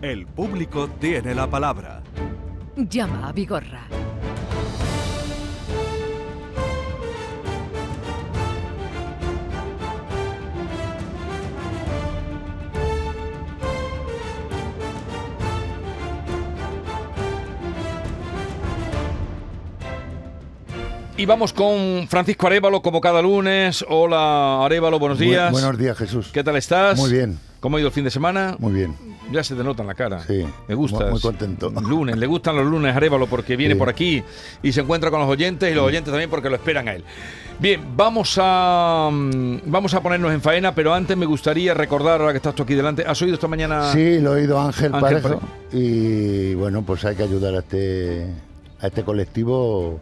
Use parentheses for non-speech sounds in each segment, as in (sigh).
El público tiene la palabra. Llama a Vigorra. Y vamos con Francisco Arevalo, como cada lunes. Hola, Arevalo, buenos días. buenos días, Jesús. ¿Qué tal estás? Muy bien. ¿Cómo ha ido el fin de semana? Muy bien. Ya se te nota en la cara. Sí. Me gusta. Muy, muy contento. (laughs) Lunes, le gustan los lunes Arevalo porque viene Sí. por aquí y se encuentra con los oyentes y los oyentes también porque lo esperan a él. Bien, vamos a mm, vamos a ponernos en faena, pero antes me gustaría recordar, ahora que estás tú aquí delante, ¿has oído esta mañana? Sí, lo he oído Ángel, Ángel Parejo. Y bueno, pues hay que ayudar a este, a este colectivo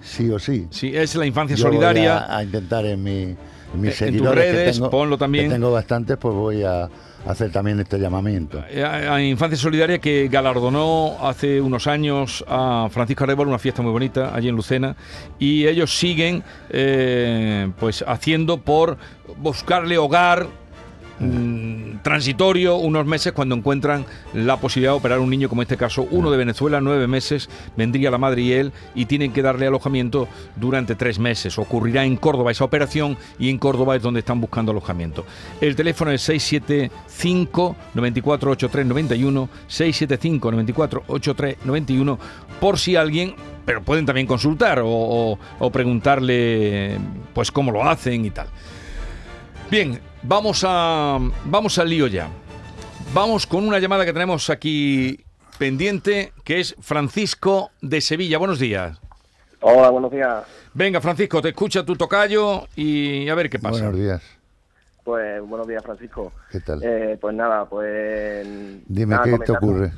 sí o sí. Sí, es la infancia Yo voy solidaria. a, a intentar en, mi, mis En tus que redes, tengo- ponlo también. que tengo bastantes, pues voy a hacer también este llamamiento. Eh, a a Infancia Solidaria que galardonó hace unos años a Francisco Arevalo una fiesta muy bonita allí en Lucena y ellos siguen eh, pues haciendo por buscarle hogar mm, transitorio unos meses cuando encuentran la posibilidad de operar un niño como en este caso uno de Venezuela nueve meses vendría la madre y él y tienen que darle alojamiento durante tres meses. Ocurrirá en Córdoba esa operación y en Córdoba es donde están buscando alojamiento. El teléfono es 675 94 83 91 675 94 83 91 por si alguien pero pueden también consultar o, o- o preguntarle pues cómo lo hacen y tal. Bien, vamos a vamos al lío ya. Vamos con una llamada que tenemos aquí pendiente, que es Francisco de Sevilla. Buenos días. Hola, buenos días. Venga, Francisco, te escucha tu tocayo y a ver qué pasa. Buenos días. Pues buenos días, Francisco. ¿Qué tal? Eh, pues nada, pues... Dime nada, qué te ocurre.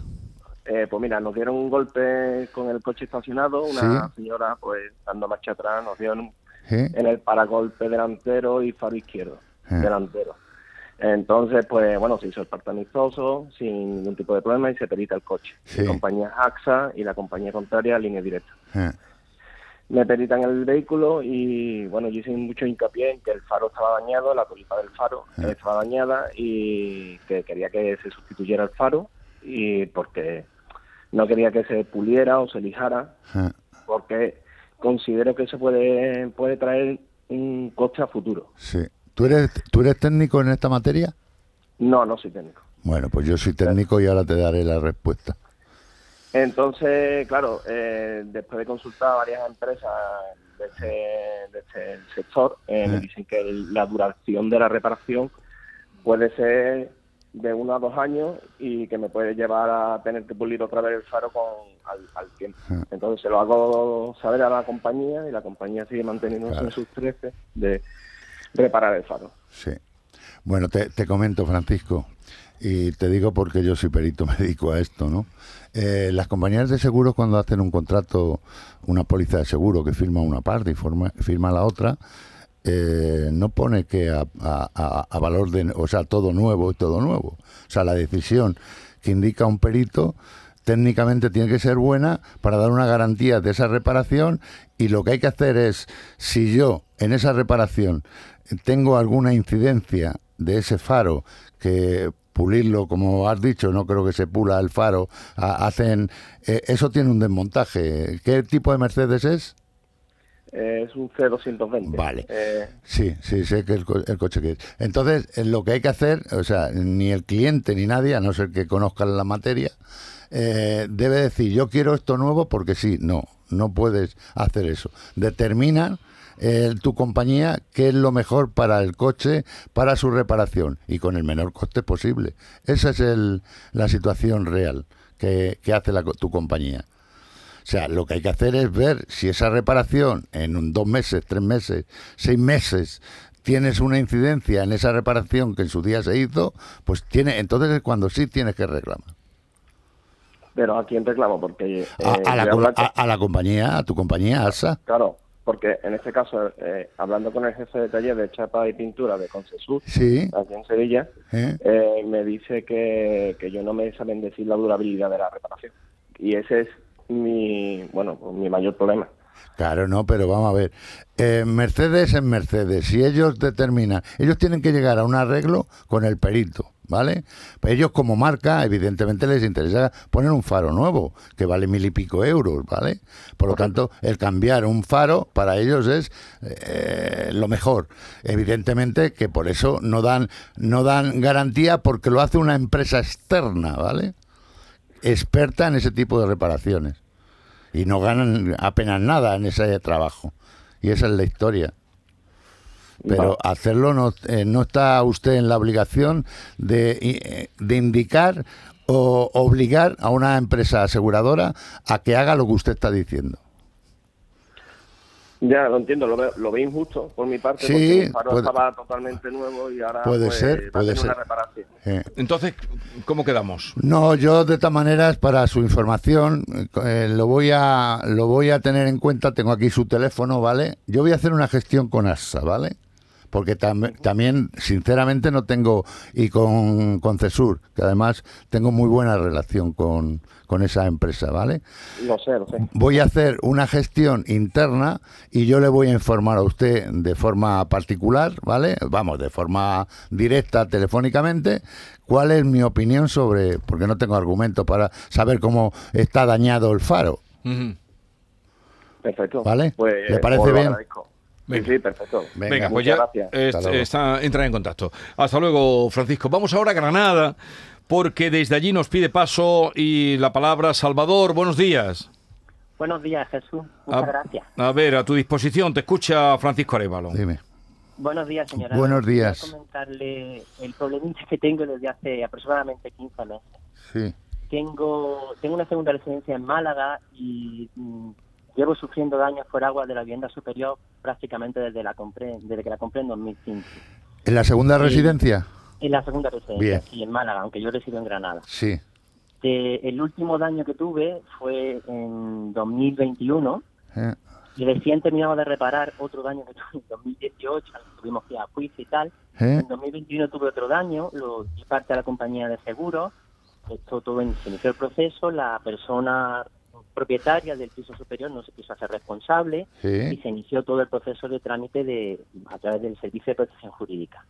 Eh, pues mira, nos dieron un golpe con el coche estacionado. Una Sí. señora, pues dando marcha atrás, nos dieron en el paragolpe delantero y faro izquierdo Eh. delantero. Entonces, pues bueno, se hizo el parte amistoso sin ningún tipo de problema y se perita el coche. Sí. La compañía AXA y la compañía contraria, línea directa. ¿Eh? me peritan el vehículo y bueno, yo hice mucho hincapié en que el faro estaba dañado, la tulipa del faro Ah. estaba dañada y que quería que se sustituyera el faro y porque no quería que se puliera o se lijara ¿Eh? porque considero que eso puede puede traer un coste a futuro. Sí. ¿Tú eres, ¿Tú eres técnico en esta materia? No, no soy técnico. Bueno, pues yo soy técnico y ahora te daré la respuesta. Entonces, claro, eh, después de consultar a varias empresas de este, de este sector, eh, me dicen que la duración de la reparación puede ser de uno a dos años y que me puede llevar a tener que pulir otra vez el faro con al, al tiempo. Entonces se lo hago saber a la compañía y la compañía sigue manteniéndose Claro. en sus 13 de reparar el faro. Sí. Bueno, te, comento, Francisco, y te digo porque yo soy perito, (laughs) me dedico a esto, ¿no? Eh, las compañías de seguros cuando hacen un contrato, una póliza de seguro que firma una parte y firma la otra, eh, no pone que a- a valor de, o sea, todo nuevo y todo nuevo. O sea, la decisión que indica un perito técnicamente tiene que ser buena para dar una garantía de esa reparación y lo que hay que hacer es, si yo en esa reparación tengo alguna incidencia de ese faro que pulirlo, como has dicho, no creo que se pula el faro, ha- hacen, eh, eso tiene un desmontaje. ¿Qué tipo de Mercedes es? Es un C220. Vale. Eh, Sí, sí, sé que el, co- el coche que es. Entonces, eh, lo que hay que hacer, o sea, ni el cliente ni nadie, a no ser que conozcan la materia, eh, debe decir, yo quiero esto nuevo porque sí, no, no puedes hacer eso. Determina eh, tu compañía qué es lo mejor para el coche, para su reparación y con el menor coste posible. Esa es el, la situación real que, que hace la tu compañía. O sea, lo que hay que hacer es ver si esa reparación en un dos meses, tres meses, seis meses tienes una incidencia en esa reparación que en su día se hizo, pues tiene, entonces es cuando sí tienes que reclamar. pero a quién reclamo porque eh, A, a la, a la compañía, a tu compañía, ASA. Claro, porque en este caso, eh, hablando con el jefe de taller de chapa y pintura de Concesur, Sí. aquí en Sevilla, ¿eh? eh, me dice que, que yo no me saben decir la durabilidad de la reparación. Y ese es mi, bueno, pues mi mayor problema. Claro, no, pero vamos a ver. Eh, Mercedes es Mercedes. Si ellos determinan, ellos tienen que llegar a un arreglo con el perito. ¿Vale? Ellos como marca, evidentemente les interesa poner un faro nuevo, que vale mil y pico euros, ¿vale? Por lo tanto, el cambiar un faro para ellos es eh, lo mejor. Evidentemente que por eso no dan, no dan garantía porque lo hace una empresa externa, ¿vale? Experta en ese tipo de reparaciones. Y no ganan apenas nada en ese trabajo. Y esa es la historia. Pero hacerlo no, eh, no está usted en la obligación de, eh, de indicar o obligar a una empresa aseguradora a que haga lo que usted está diciendo. Ya, lo entiendo, lo veo, lo veo injusto por mi parte, Sí, porque el faro puede- estaba totalmente nuevo y ahora Puede pues, ser, puede ser. una reparación. Eh, Entonces, ¿cómo quedamos? No, yo de todas maneras, para su información, eh, lo voy a lo voy a tener en cuenta. Tengo aquí su teléfono, ¿vale? Yo voy a hacer una gestión con ASA, ¿vale? Porque tam- también, sinceramente, no tengo y con, con Cesur, que además tengo muy buena relación con, con esa empresa, ¿vale? Lo sé, lo sé. Voy a hacer una gestión interna y yo le voy a informar a usted de forma particular, ¿vale? Vamos, de forma directa, telefónicamente, cuál es mi opinión sobre, porque no tengo argumento para saber cómo está dañado el faro. Perfecto. Vale. Pues, ¿Le parece bien? agradezco. Sí, Venga. sí, perfecto. Venga, Venga, pues ya gracias. est- está, entra en contacto. Hasta luego, Francisco. Vamos ahora a Granada, porque desde allí nos pide paso y la palabra Salvador. Buenos días. Buenos días, Jesús. Muchas A- gracias. A ver, a tu disposición, te escucha Francisco Arevalo. Dime. Buenos días, señora. Buenos días. comentarle el problemita que tengo desde hace aproximadamente 15 meses. Sí. Tengo, tengo una segunda residencia en Málaga y mm, llevo sufriendo daños por agua de la vivienda superior prácticamente desde, la compré, desde que la compré en 2005. ¿En la segunda residencia? En la segunda residencia, Bien. sí, en Málaga, aunque yo resido en Granada. Sí. De- el último daño que tuve fue en 2021 Eh, y recién terminamos de reparar otro daño que tuve en 2018, tuvimos que ir a juicio y tal. eh, En 2021 tuve otro daño, lo di parte a la compañía de seguros. Esto todo inició el proceso, la persona propietaria del piso superior no se quiso hacer responsable y se inició todo el proceso de trámite de a través del servicio de protección jurídica.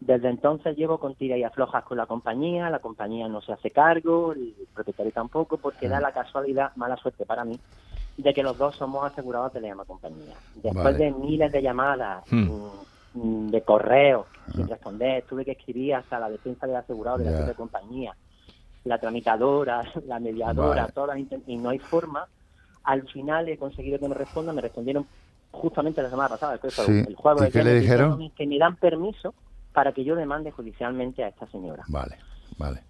Desde entonces llevo con tira y aflojas con la compañía, la compañía no se hace cargo, el propietario tampoco, porque da la casualidad, mala suerte para mí, de que los dos somos asegurados de la misma compañía. Después Vale. de miles de llamadas, Hmm. mm, mm, de correos sin responder, tuve que escribir hasta la defensa del asegurado de la propia compañía, la tramitadora, (laughs) la mediadora, Vale. todas las y no hay forma. Al final he conseguido que me respondan, me respondieron justamente la semana pasada, fue Sí. el. ¿Y el qué le dijeron? Que me dan permiso para que yo demande judicialmente a esta señora. Vale, vale.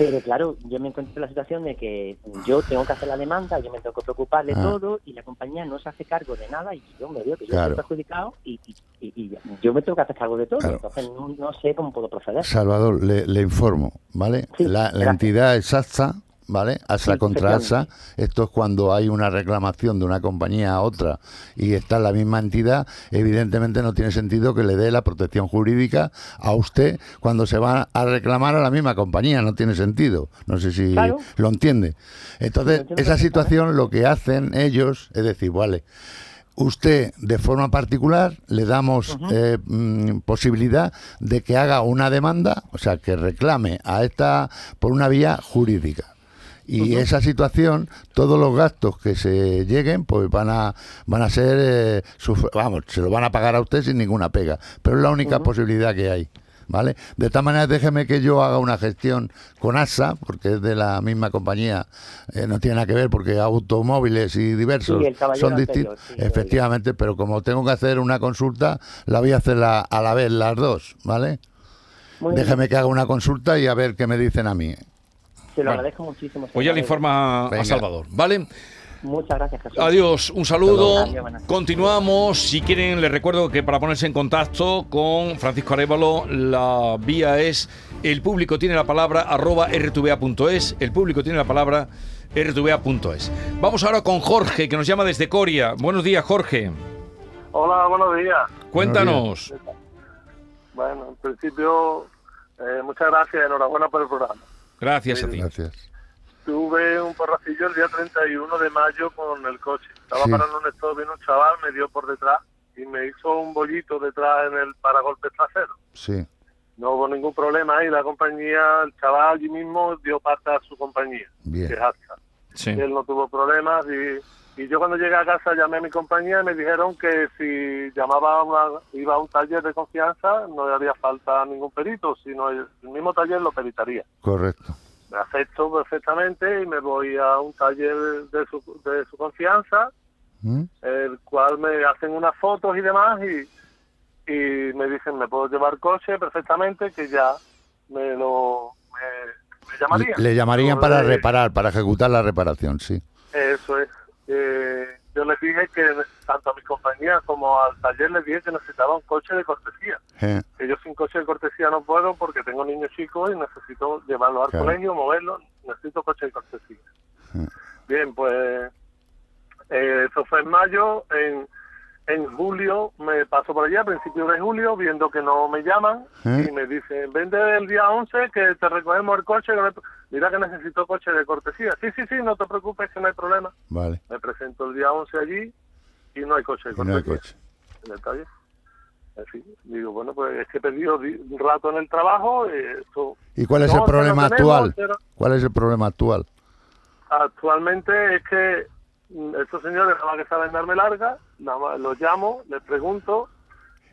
Pero claro, yo me encuentro en la situación de que yo tengo que hacer la demanda, yo me tengo que preocupar de Ah. todo y la compañía no se hace cargo de nada y yo me veo que yo estoy perjudicado y, y- y- y yo me tengo que hacer cargo de todo. Claro. Entonces no, no sé cómo puedo proceder. Salvador, le, le informo, ¿vale? Sí, la, la entidad es ASA, ¿vale? ASA Sí, contra ASA. efectivamente. Esto es cuando hay una reclamación de una compañía a otra y está en la misma entidad. Evidentemente no tiene sentido que le dé la protección jurídica a usted cuando se va a reclamar a la misma compañía. No tiene sentido. No sé si Claro. lo entiende. Entonces, esa situación lo que hacen ellos es decir, vale. Usted, de forma particular, le damos eh, mm, posibilidad de que haga una demanda, o sea, que reclame a esta por una vía jurídica. Y esa situación, todos los gastos que se lleguen, pues van a van a ser, eh, vamos, se lo van a pagar a usted sin ninguna pega. Pero es la única posibilidad que hay. ¿Vale? De esta manera, déjeme que yo haga una gestión con ASA, porque es de la misma compañía, eh, no tiene nada que ver, porque automóviles y diversos Sí, son distintos. sí, Efectivamente, pero como tengo que hacer una consulta, la voy a hacer la- a la vez las dos, ¿vale? Muy bien. Déjeme que haga una consulta y a ver qué me dicen a mí. Se lo Bueno. agradezco muchísimo. Pues ya le informa a. Salvador, ¿vale? Muchas gracias, Jesús. Adiós, un saludo. Adiós. Continuamos. Si quieren, les recuerdo que para ponerse en contacto con Francisco Arevalo, la vía es el público tiene la palabra arroba rtva.es. El público tiene la palabra rtva.es. Vamos ahora con Jorge, que nos llama desde Coria. Buenos días, Jorge. Hola, buenos días. Cuéntanos. Bueno, en principio, eh, muchas gracias, enhorabuena por el programa. Gracias a ti. Gracias. Tuve un porracillo el día 31 de mayo con el coche. Estaba Sí. parando un stop, vino un chaval, me dio por detrás y me hizo un bollito detrás en el paragolpe trasero. Sí. no hubo ningún problema y la compañía, el chaval allí mismo dio parte a su compañía, Bien. que es. Sí. Él no tuvo problemas y, y yo cuando llegué a casa llamé a mi compañía y me dijeron que si llamaba a una, iba a un taller de confianza no le haría falta ningún perito, sino el, el mismo taller lo peritaría. Correcto. Me acepto perfectamente y me voy a un taller de su, de su confianza, ¿Mm? el cual me hacen unas fotos y demás y, y me dicen me puedo llevar coche perfectamente que ya me lo me, me llamarían. Le llamarían para reparar, para ejecutar la reparación, sí. Eso es. Eh, yo les dije que tanto a mis compañías como al taller les dije que necesitaba un coche de cortesía. Eh, Que yo sin coche de cortesía no puedo porque tengo niños chicos y necesito llevarlos al Claro. colegio, moverlos, necesito coche de cortesía. Bien, pues eh, eso fue en mayo, en, en julio me paso por allá, a principios de julio, viendo que no me llaman y me dicen, vende el día 11 que te recogemos el coche, que me- mira que necesito coche de cortesía. Sí, sí, sí, no te preocupes que no hay problema. Vale. Me presento el día 11 allí y no hay coche de Y no hay cortesía coche. en el taller. En fin, digo, bueno, pues es que he perdido di- un rato en el trabajo. eh, esto- ¿Y cuál es No, el problema actual? ¿Cuál es el problema actual? Actualmente es que mm, estos señores nada más que saben darme larga, nada más los llamo, les pregunto,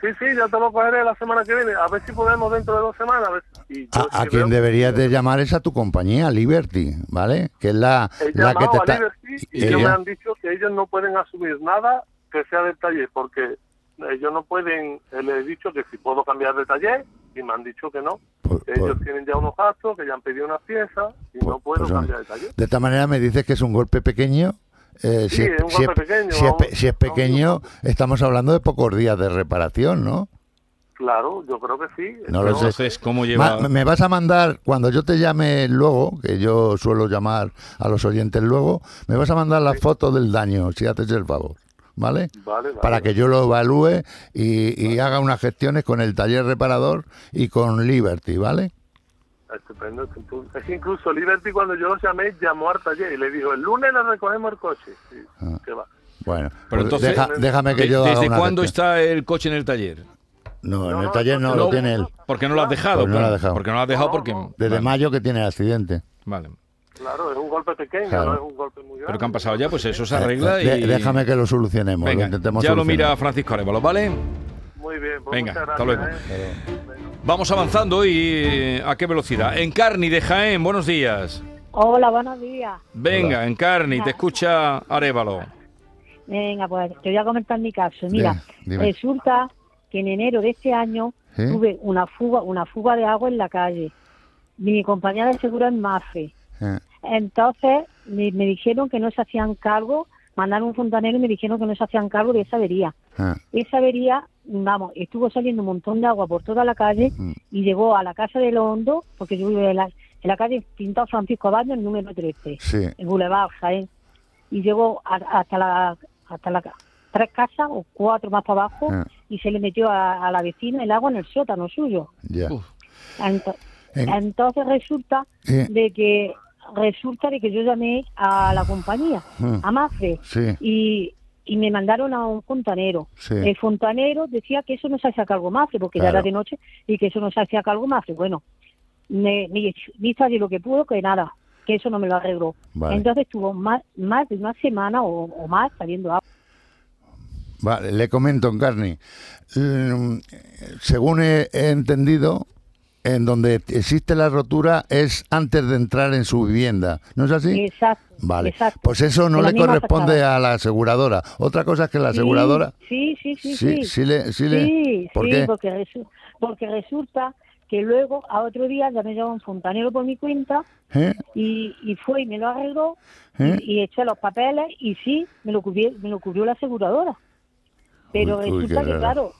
sí, sí, ya te lo cogeré la semana que viene, a ver si podemos dentro de dos semanas. A, ver. Quien deberías de llamar es a tu compañía, Liberty, ¿vale? Que es la, la que te a está... Liberty y ellos me han dicho que ellos no pueden asumir nada que sea del taller, porque ellos no pueden, eh, les he dicho que si puedo cambiar de taller y me han dicho que no. Por- que por- ellos tienen ya unos gastos, que ya han pedido unas piezas y no puedo cambiar de taller. De esta manera me dices que es un golpe pequeño. Eh, Sí, es un si golpe pequeño, si es si es pequeño, estamos hablando de pocos días de reparación, ¿no? Claro, yo creo que sí. No lo sé. Entonces, ¿cómo lleva...? Ma- me vas a mandar, cuando yo te llame luego, que yo suelo llamar a los oyentes luego, me vas a mandar la foto del daño, si haces el favor, ¿vale? Vale, vale. Para que yo lo evalúe y, y haga unas gestiones con el taller reparador y con Liberty, ¿vale? Estupendo, estupendo. Es que incluso Liberty cuando yo los llamé llamó al taller y le dijo, el lunes le recogemos el coche. Sí, Ah. que va. Bueno, Pero pues entonces, deja- déjame que ¿De- yo ¿Desde cuándo está el coche en el taller? No, en No, el no, taller no, no, lo no. tiene él. ¿Por qué no lo has dejado? Pues no lo ha dejado. Porque no lo has dejado No, porque... Desde Vale, mayo que tiene el accidente. Vale. Claro, es un golpe pequeño, Claro. no es un golpe muy grande. Pero que han pasado ya, pues eso se arregla Eh, y... Déjame que lo solucionemos, lo Venga, intentemos ya lo solucionar. mira Francisco Arevalo, ¿vale? Muy bien, pues Venga, muchas hasta luego. ¿eh? Vamos avanzando y ¿a qué velocidad? Encarni de Jaén, buenos días. Hola, buenos días. Venga, Encarni, te escucha Arevalo. Venga, pues te voy a comentar mi caso. Mira, resulta que en enero de este año tuve una fuga, una fuga de agua en la calle. Mi compañera de seguro es MAFE. Eh, Entonces me, me dijeron que no se hacían cargo, mandaron un fontanero y me dijeron que no se hacían cargo de esa avería. eh, Esa avería, vamos, estuvo saliendo un montón de agua por toda la calle Mm. y llegó a la casa de los Hondo, porque yo vivo en la, en la calle Pintado Francisco Baño, el número 13 Sí, el Boulevard Jaén, y llegó a- hasta la hasta la tres casas o cuatro más para abajo Ah. y se le metió a, a la vecina el agua en el sótano suyo. En- entonces resulta de que resulta de que yo llamé a la compañía, Mm. a Mafre, Sí, y, y me mandaron a un fontanero. Sí. El fontanero decía que eso no se hacía cargo Mafre, porque Claro. ya era de noche, y que eso no se hacía cargo Mafre. Bueno, me, me hizo allí lo que pudo, que nada, que eso no me lo arregló. Vale. Entonces estuvo más, más de una semana o, o más saliendo agua. Vale, le comento, Encarni. Mm, Según he entendido, en donde existe la rotura es antes de entrar en su vivienda. ¿No es así? Exacto. Vale, exacto. pues eso no le corresponde a la aseguradora. Otra cosa es que la aseguradora... Sí, sí, sí, Sí, sí. sí le- sí le- Sí, ¿por sí, qué? Porque, resu- porque resulta que luego, a otro día, ya me llamó un fontanero por mi cuenta ¿Eh? y, y fue y me lo arregló ¿Eh? y, y eché los papeles y sí, me lo cubrió, me lo cubrió la aseguradora. Pero Uy, uy, resulta qué que, raro. claro,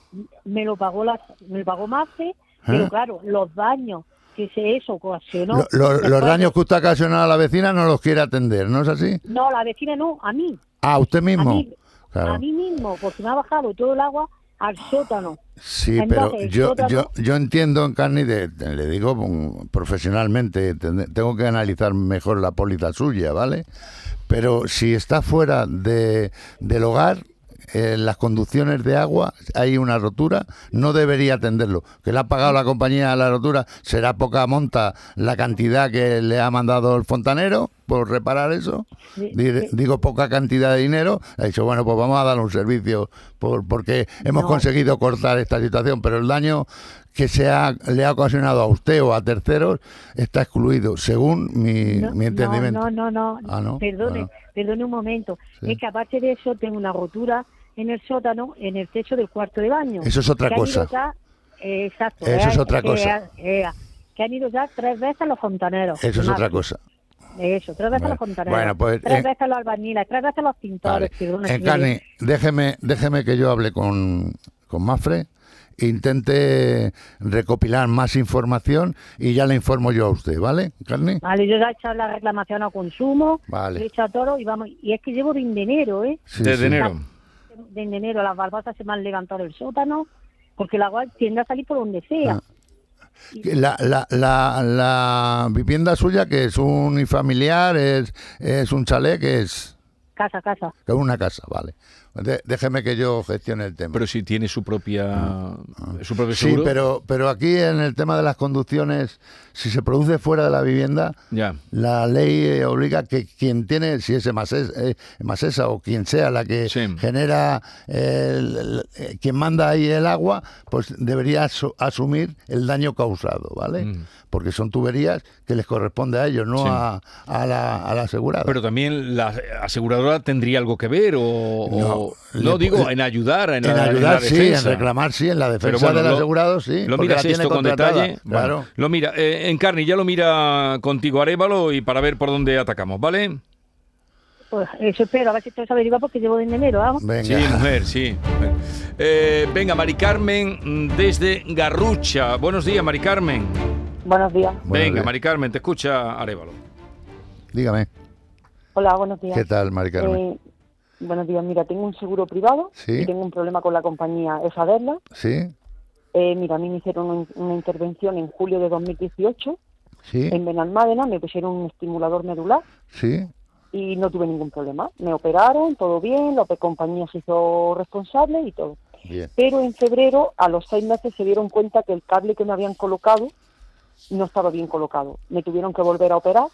me lo pagó la, me lo pagó Mafe, ¿Eh? Pero claro, los daños que se eso ocasionó. Lo- lo- los daños que usted ha ocasionado a la vecina no los quiere atender, ¿no es así? No, la vecina no, a mí. Ah, usted mismo. A mí, Claro. a mí mismo, porque me ha bajado todo el agua al sótano. Sí, Entonces, pero yo, sótano- yo, yo entiendo, Encarni, de, de- le digo mm, profesionalmente, ten- tengo que analizar mejor la póliza suya, ¿vale? Pero si está fuera de, del hogar, en las conducciones de agua hay una rotura, no debería atenderlo. Que le ha pagado la compañía la rotura, será poca monta la cantidad que le ha mandado el fontanero por reparar eso. Digo poca cantidad de dinero. Ha dicho, bueno, pues vamos a dar un servicio por, porque hemos No. conseguido cortar esta situación, pero el daño que se ha, le ha ocasionado a usted o a terceros está excluido, según mi, No, mi entendimiento. No, no, no, no. Ah. Perdone, Bueno. perdone un momento. Sí. Es que aparte de eso tengo una rotura en el sótano, en el techo del cuarto de baño. Eso es otra cosa. ya- eh, exacto. Eso es eh, otra que cosa. eh, que han ido ya tres veces los fontaneros. Eso es Más otra cosa. Eso, tres veces Bueno, los fontaneros. bueno, pues, tres eh, veces los albañiles, tres veces los Vale. pintores. perdone, Encarni, déjeme, déjeme que yo hable con, con Mafre, intente recopilar más información y ya le informo yo a usted, ¿vale, Encarni? Vale, yo ya he echado la reclamación a consumo, Vale. he echado todo y vamos. Y es que llevo de enero, ¿eh? Sí, Desde sí. enero. De enero las barbasas se me han levantado del sótano porque el agua tiende a salir por donde sea. Ah. La, la, la, la vivienda suya, que es un unifamiliar, es, es un chalet, que es, Casa, casa. es una casa, vale. De- déjeme que yo gestione el tema. Pero si tiene su propia su propio Ah, Sí, seguro. pero, pero aquí en el tema de las conducciones, si se produce fuera de la vivienda, Ya. la ley eh, obliga que quien tiene, si es Emasesa, eh, Emasesa o quien sea la que Sí. genera, el- el- eh, quien manda ahí el agua, pues debería asu- asumir el daño causado, ¿vale? Mm. Porque son tuberías que les corresponde a ellos, no Sí. a, a la, a la asegurada. Pero también la aseguradora tendría algo que ver o, o- No, digo en ayudar en, en la, en ayudar, la sí, en reclamar, sí, en la defensa bueno, del lo- asegurado, sí. Lo miras la tiene esto con detalle. Bueno, Claro. lo mira, eh, Encarni ya lo mira contigo Arevalo y para ver por dónde atacamos, ¿vale? Pues eso espero, a ver si esto se averigua porque llevo de enero, vamos. Venga. Sí, mujer, sí. Eh, venga, Mari Carmen mm, desde Garrucha. Buenos días, Mari Carmen. Buenos días. Buenos venga, días. Mari Carmen, te escucha Arevalo. Dígame, Hola, buenos días. ¿qué tal, Mari Carmen? Eh, buenos días. Mira, tengo un seguro privado Sí. y tengo un problema con la compañía Esaderla. ¿Sí? Eh, mira, a mí me hicieron un- una intervención en julio de 2018 ¿Sí? en Benalmádena, me pusieron un estimulador medular ¿Sí? y no tuve ningún problema. Me operaron, todo bien, la compañía se hizo responsable y todo. Bien. Pero en febrero, a los seis meses, se dieron cuenta que el cable que me habían colocado no estaba bien colocado. Me tuvieron que volver a operar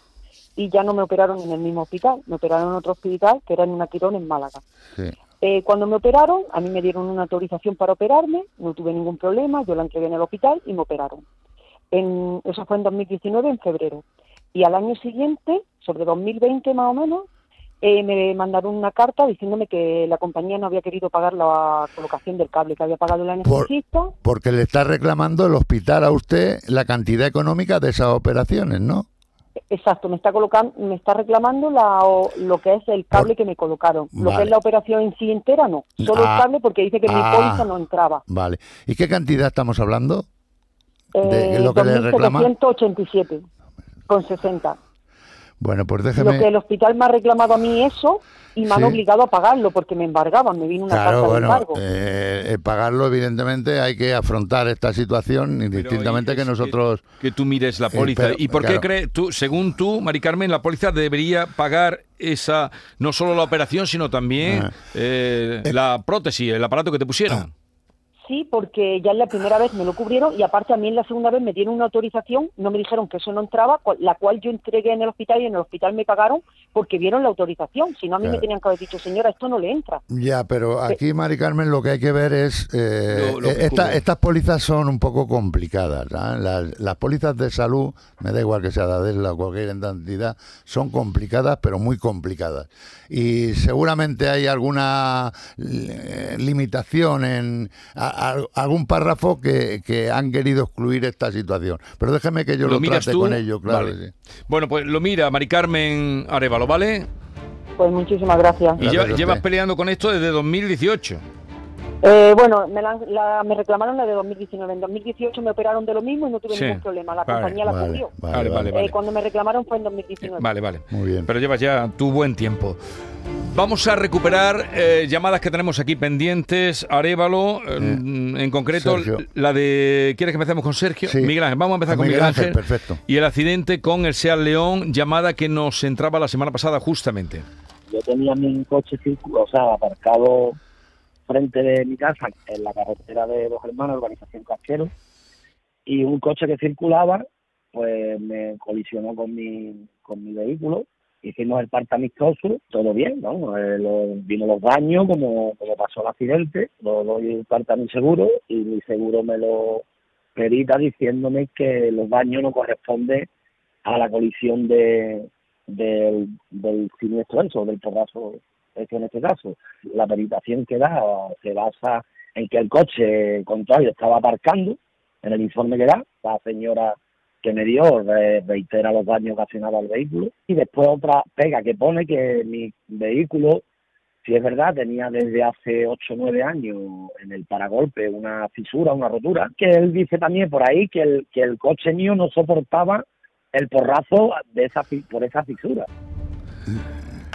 y ya no me operaron en el mismo hospital, me operaron en otro hospital que era en una Quirón en Málaga. Sí. Eh, cuando me operaron, a mí me dieron una autorización para operarme, no tuve ningún problema, yo la entregué en el hospital y me operaron. En, eso fue en 2019, en febrero. Y al año siguiente, sobre 2020 más o menos, eh, me mandaron una carta diciéndome que la compañía no había querido pagar la colocación del cable, que había pagado el Por- anestesista. Porque le está reclamando el hospital a usted la cantidad económica de esas operaciones, ¿no? Exacto, me está colocando, me está reclamando la, o- lo que es el cable que me colocaron. Lo que es la operación en sí entera, no. Solo Ah. el cable porque dice que mi Ah. póliza no entraba. Vale. ¿Y qué cantidad estamos hablando? ¿De Eh, lo que le reclama? 2.787 con 60. Bueno, pues Lo déjeme... que el hospital me ha reclamado a mí eso y me han obligado a pagarlo porque me embargaban, me vino una Claro, carta de embargo. eh, eh, pagarlo, evidentemente, hay que afrontar esta situación indistintamente que nosotros... Que tú mires la Eh, póliza. pero, ¿Y por claro. qué crees tú, según tú, Mari Carmen, la póliza debería pagar esa, no solo la operación, sino también Ah. eh, la prótesis, el aparato que te pusieron? Sí, porque ya en la primera vez me lo cubrieron y aparte a mí en la segunda vez me dieron una autorización, no me dijeron que eso no entraba, cual- la cual yo entregué en el hospital y en el hospital me pagaron porque vieron la autorización. Si no, a mí Claro. me tenían que haber dicho, señora, esto no le entra. Ya, pero aquí, Mari Carmen, lo que hay que ver es... eh, Lo- lo que eh, esta- estas pólizas son un poco complicadas. ¿ah? Las, las pólizas de salud, me da igual que sea de Adela o cualquier entidad, son complicadas, pero muy complicadas. Y seguramente hay alguna eh, limitación en a- a- algún párrafo que, que han querido excluir esta situación. Pero déjeme que yo lo, trate tú? con ello, claro. Vale. que sí. Bueno, pues lo mira Mari Carmen Arevalo, ¿vale? Pues muchísimas gracias. Y Gracias llevas peleando con esto desde 2018. Eh, bueno, me, la- la- me reclamaron la de 2019. En 2018 me operaron de lo mismo y no tuve Sí. ningún problema. La Vale, compañía la Vale, cubrió. vale, Vale, vale. Eh, cuando me reclamaron fue en 2019. Vale, vale. Muy bien. Pero llevas ya tu buen tiempo. Vamos a recuperar eh, llamadas que tenemos aquí pendientes. Arevalo, eh, en concreto, Sergio. la de. ¿Quieres que empecemos con Sergio? Sí. Miguel Ángel. Vamos a empezar Con con Miguel Ángel. Ángel, perfecto. Y el accidente con el Seat León, llamada que nos entraba la semana pasada justamente. yo tenía mi coche o sea, aparcado frente de mi casa, en la carretera de Dos Hermanos, urbanización Casquero, y un coche que circulaba, pues me colisionó con mi, con mi vehículo. Hicimos el parte amistoso, todo bien, ¿no? Eh, lo- vino los daños, como, como pasó el accidente, lo doy el parte a mi seguro y mi seguro me lo perita diciéndome que los daños no corresponden a la colisión de, del, del siniestro eso, del porrazo este en este caso. La peritación que da se basa en que el coche contrario estaba aparcando, en el informe que da, la señora que me dio re- reitera los daños ocasionados al vehículo y después otra pega que pone que mi vehículo si es verdad, tenía desde hace 8 o 9 años en el paragolpe una fisura, una rotura, que él dice también por ahí que el, que el coche mío no soportaba el porrazo de esa fi- por esa fisura.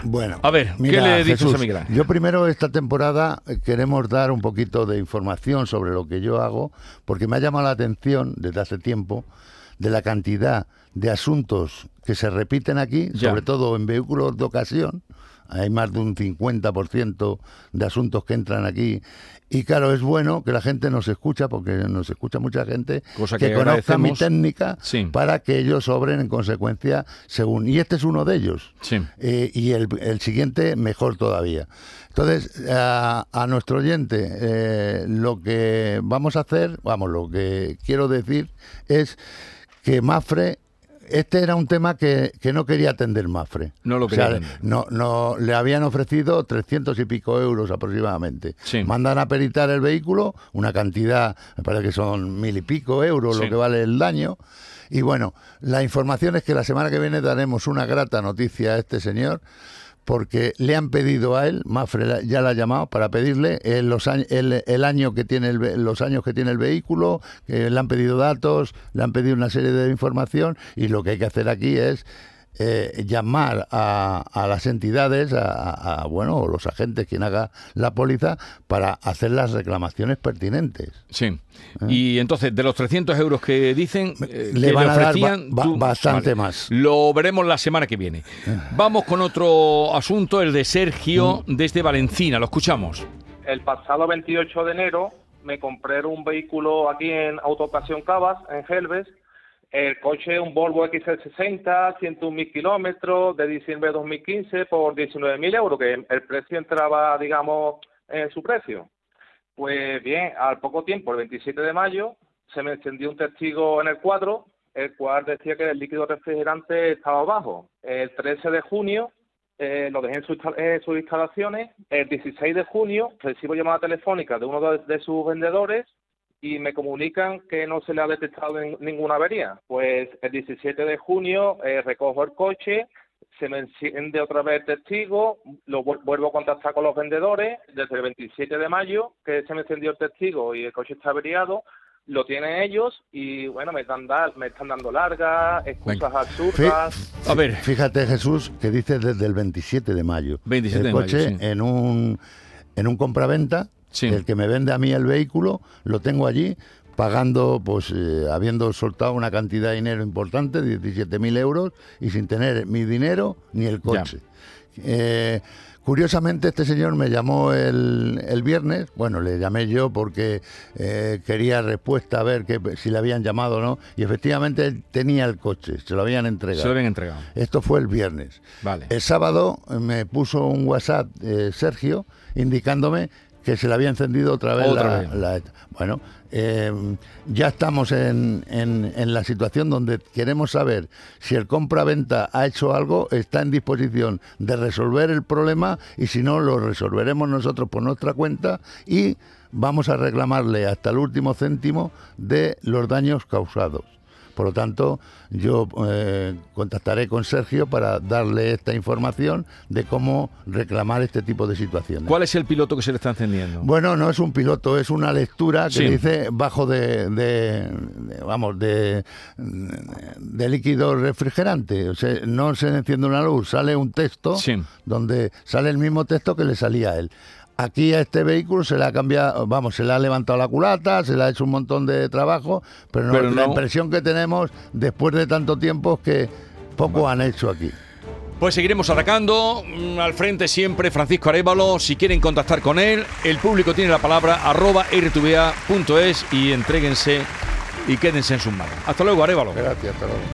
Bueno, A ver, ¿qué mira, le dices Jesús, a Miguel Ángel? Yo primero esta temporada queremos dar un poquito de información sobre lo que yo hago, porque me ha llamado la atención desde hace tiempo de la cantidad de asuntos que se repiten aquí, Ya. sobre todo en vehículos de ocasión. Hay más de un 50% de asuntos que entran aquí. Y claro, es bueno que la gente nos escucha, porque nos escucha mucha gente Cosa que, que conozca mi técnica Sí. para que ellos obren en consecuencia según. Y este es uno de ellos. Sí. Eh, y el, el siguiente mejor todavía. Entonces, a, a nuestro oyente, eh, lo que vamos a hacer, vamos, lo que quiero decir es que Mafre, este era un tema que, que no quería atender Mafre. No lo O sea, quería atender. no, no, le habían ofrecido 300 y pico euros aproximadamente. Sí. Mandan a peritar el vehículo, una cantidad, me parece que son mil y pico euros Sí. lo que vale el daño. Y bueno, la información es que la semana que viene daremos una grata noticia a este señor porque le han pedido a él, Mafre ya la ha llamado para pedirle eh, los años, el, año que tiene el, los años que tiene el vehículo, que le han pedido datos, le han pedido una serie de información y lo que hay que hacer aquí es eh, llamar a, a las entidades, a, a- bueno, o los agentes, quien haga la póliza, para hacer las reclamaciones pertinentes. Sí. Y entonces, de los 300 euros que dicen, eh, Le que van a dar ba- tú- bastante más. Lo veremos la semana que viene. Vamos con otro asunto, el de Sergio Mm. desde Valencina. Lo escuchamos. El pasado 28 de enero me compré un vehículo aquí en Autocasión Cabas, en Helves. El coche, un Volvo XC60, 101.000 kilómetros, de diciembre de 2015, por 19.000 euros, que el precio entraba, digamos, en su precio. Pues bien, al poco tiempo, el 27 de mayo, se me encendió un testigo en el cuadro, el cual decía que el líquido refrigerante estaba bajo. El 13 de junio eh, lo dejé en, su en sus instalaciones. El 16 de junio recibo llamada telefónica de uno de sus vendedores y me comunican que no se le ha detectado nin- ninguna avería. Pues el 17 de junio eh, recojo el coche, se me enciende otra vez el testigo, lo vuel- vuelvo a contactar con los vendedores. Desde el 27 de mayo que se me encendió el testigo y el coche está averiado, lo tienen ellos y bueno, me están, dar- me están dando largas, excusas absurdas. A ver. Fíjate, Jesús, que dice desde el 27 de mayo. 27 el de mayo, coche sí. en un en un compraventa, Sí. el que me vende a mí el vehículo, lo tengo allí pagando, pues eh, habiendo soltado una cantidad de dinero importante, 17.000 euros, y sin tener mi dinero ni el coche. Eh, curiosamente, este señor me llamó el, el viernes. Bueno, le llamé yo porque eh, quería respuesta a ver que, si le habían llamado o no. Y efectivamente él tenía el coche, se lo habían entregado. Se lo habían entregado. Esto fue el viernes. Vale. El sábado me puso un WhatsApp Sergio indicándome que se le había encendido otra vez Otra la, vez. la- Bueno, eh, ya estamos en, en- en la situación donde queremos saber si el compra-venta ha hecho algo, está en disposición de resolver el problema y si no, lo resolveremos nosotros por nuestra cuenta y vamos a reclamarle hasta el último céntimo de los daños causados. Por lo tanto, yo eh, contactaré con Sergio para darle esta información de cómo reclamar este tipo de situaciones. ¿Cuál es el piloto que se le está encendiendo? Bueno, no es un piloto, es una lectura que Sí. dice bajo de, de- de- vamos, de, de líquido refrigerante. O sea, no se enciende una luz, sale un texto donde sale el mismo texto que le salía a él. Aquí a este vehículo se le ha cambiado, vamos, se le ha levantado la culata, se le ha hecho un montón de trabajo, pero, la impresión que tenemos después de tanto tiempo es que poco han hecho aquí. Pues seguiremos atacando. Mm, al frente siempre Francisco Arevalo. Si quieren contactar con él, el público tiene la palabra arroba rtva.es y entréguense y quédense en sus manos. Hasta luego, Arevalo. Gracias, hasta luego.